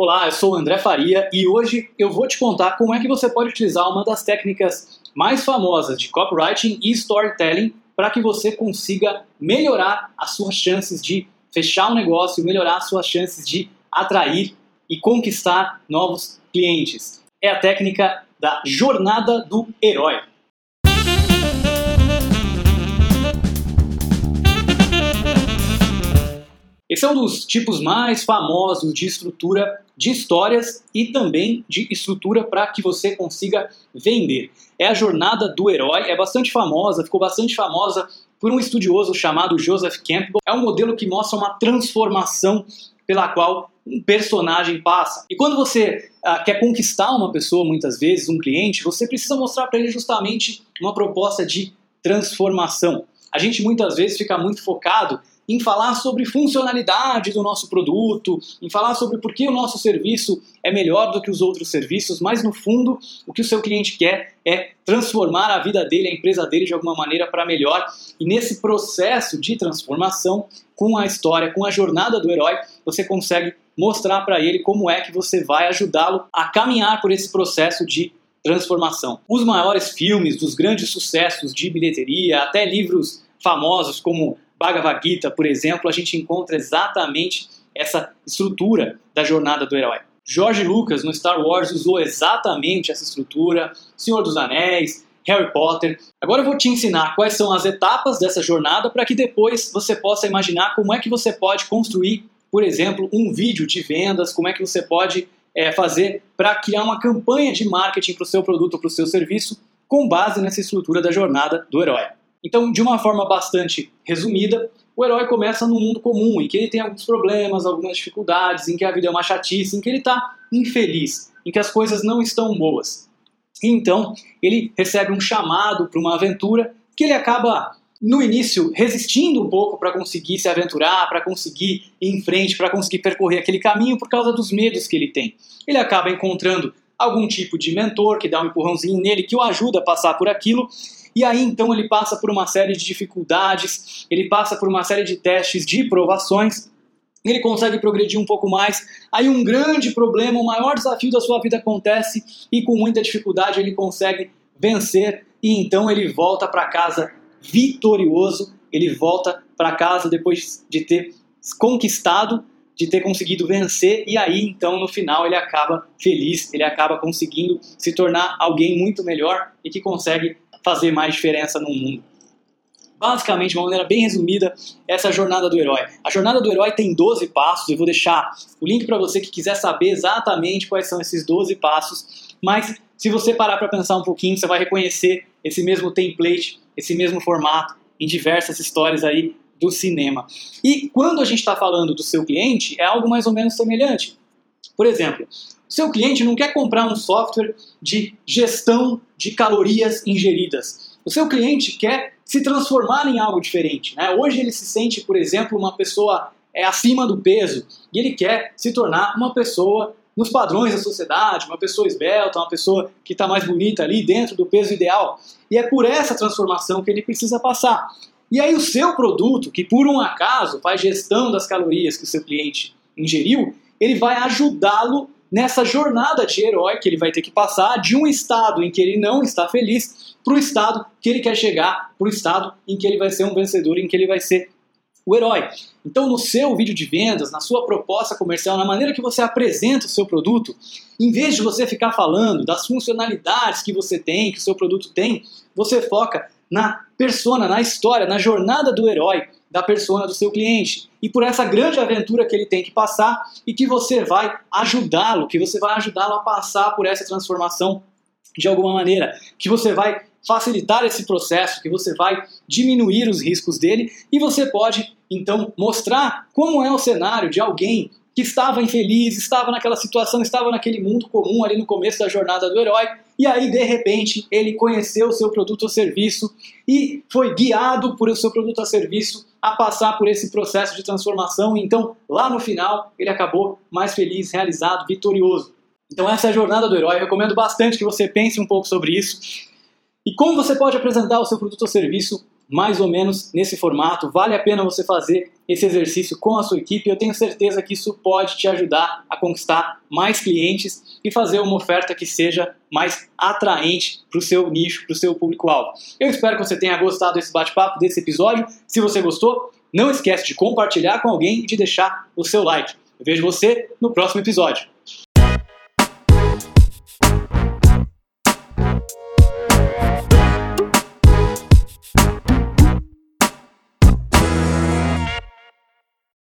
Olá, eu sou o André Faria e hoje eu vou te contar como é que você pode utilizar uma das técnicas mais famosas de copywriting e storytelling para que você consiga melhorar as suas chances de fechar um negócio, melhorar as suas chances de atrair e conquistar novos clientes. É a técnica da jornada do herói. Esse é um dos tipos mais famosos de estrutura de histórias e também de estrutura para que você consiga vender. É a jornada do herói, é bastante famosa, ficou bastante famosa por um estudioso chamado Joseph Campbell. É um modelo que mostra uma transformação pela qual um personagem passa. E quando você uh, quer conquistar uma pessoa, muitas vezes, um cliente, você precisa mostrar para ele justamente uma proposta de transformação. A gente muitas vezes fica muito focado em falar sobre funcionalidade do nosso produto, em falar sobre por que o nosso serviço é melhor do que os outros serviços, mas no fundo o que o seu cliente quer é transformar a vida dele, a empresa dele de alguma maneira para melhor. E nesse processo de transformação, com a história, com a jornada do herói, você consegue mostrar para ele como é que você vai ajudá-lo a caminhar por esse processo de transformação. Os maiores filmes dos grandes sucessos de bilheteria, até livros famosos como Bhagavad Gita, por exemplo, a gente encontra exatamente essa estrutura da jornada do herói. George Lucas no Star Wars usou exatamente essa estrutura, Senhor dos Anéis, Harry Potter. Agora eu vou te ensinar quais são as etapas dessa jornada para que depois você possa imaginar como é que você pode construir, por exemplo, um vídeo de vendas, como é que você pode é, fazer para criar uma campanha de marketing para o seu produto ou para o seu serviço com base nessa estrutura da jornada do herói. Então, de uma forma bastante resumida, o herói começa num mundo comum, em que ele tem alguns problemas, algumas dificuldades, em que a vida é uma chatice, em que ele está infeliz, em que as coisas não estão boas. E então, ele recebe um chamado para uma aventura que ele acaba, no início, resistindo um pouco para conseguir se aventurar, para conseguir ir em frente, para conseguir percorrer aquele caminho por causa dos medos que ele tem. Ele acaba encontrando algum tipo de mentor que dá um empurrãozinho nele, que o ajuda a passar por aquilo, e aí então ele passa por uma série de dificuldades, ele passa por uma série de testes, de provações, ele consegue progredir um pouco mais. Aí um grande problema, o maior desafio da sua vida acontece e com muita dificuldade ele consegue vencer e então ele volta para casa vitorioso, ele volta para casa depois de ter conquistado, de ter conseguido vencer e aí então no final ele acaba feliz, ele acaba conseguindo se tornar alguém muito melhor e que consegue fazer mais diferença no mundo. Basicamente, de uma maneira bem resumida, essa é a jornada do herói. A jornada do herói tem 12 passos, eu vou deixar o link para você que quiser saber exatamente quais são esses 12 passos, mas se você parar para pensar um pouquinho, você vai reconhecer esse mesmo template, esse mesmo formato em diversas histórias aí do cinema. E quando a gente está falando do seu cliente, é algo mais ou menos semelhante. Por exemplo, seu cliente não quer comprar um software de gestão de calorias ingeridas. O seu cliente quer se transformar em algo diferente. Né? Hoje ele se sente, por exemplo, uma pessoa é, acima do peso e ele quer se tornar uma pessoa nos padrões da sociedade, uma pessoa esbelta, uma pessoa que está mais bonita ali dentro do peso ideal. E é por essa transformação que ele precisa passar. E aí o seu produto, que por um acaso faz gestão das calorias que o seu cliente ingeriu, ele vai ajudá-lo nessa jornada de herói que ele vai ter que passar de um estado em que ele não está feliz para o estado que ele quer chegar, para o estado em que ele vai ser um vencedor, em que ele vai ser o herói. Então, no seu vídeo de vendas, na sua proposta comercial, na maneira que você apresenta o seu produto, em vez de você ficar falando das funcionalidades que você tem, que o seu produto tem, você foca na persona, na história, na jornada do herói, da persona do seu cliente. E por essa grande aventura que ele tem que passar e que você vai ajudá-lo, que você vai ajudá-lo a passar por essa transformação de alguma maneira, que você vai facilitar esse processo, que você vai diminuir os riscos dele e você pode então mostrar como é o cenário de alguém que estava infeliz, estava naquela situação, estava naquele mundo comum ali no começo da jornada do herói, e aí de repente ele conheceu o seu produto ou serviço e foi guiado por o seu produto ou serviço a passar por esse processo de transformação, e então lá no final ele acabou mais feliz, realizado, vitorioso. Então essa é a jornada do herói, eu recomendo bastante que você pense um pouco sobre isso. E como você pode apresentar o seu produto ou serviço mais ou menos nesse formato, vale a pena você fazer esse exercício com a sua equipe. Eu tenho certeza que isso pode te ajudar a conquistar mais clientes e fazer uma oferta que seja mais atraente para o seu nicho, para o seu público-alvo. Eu espero que você tenha gostado desse bate-papo, desse episódio. Se você gostou, não esquece de compartilhar com alguém e de deixar o seu like. Eu vejo você no próximo episódio.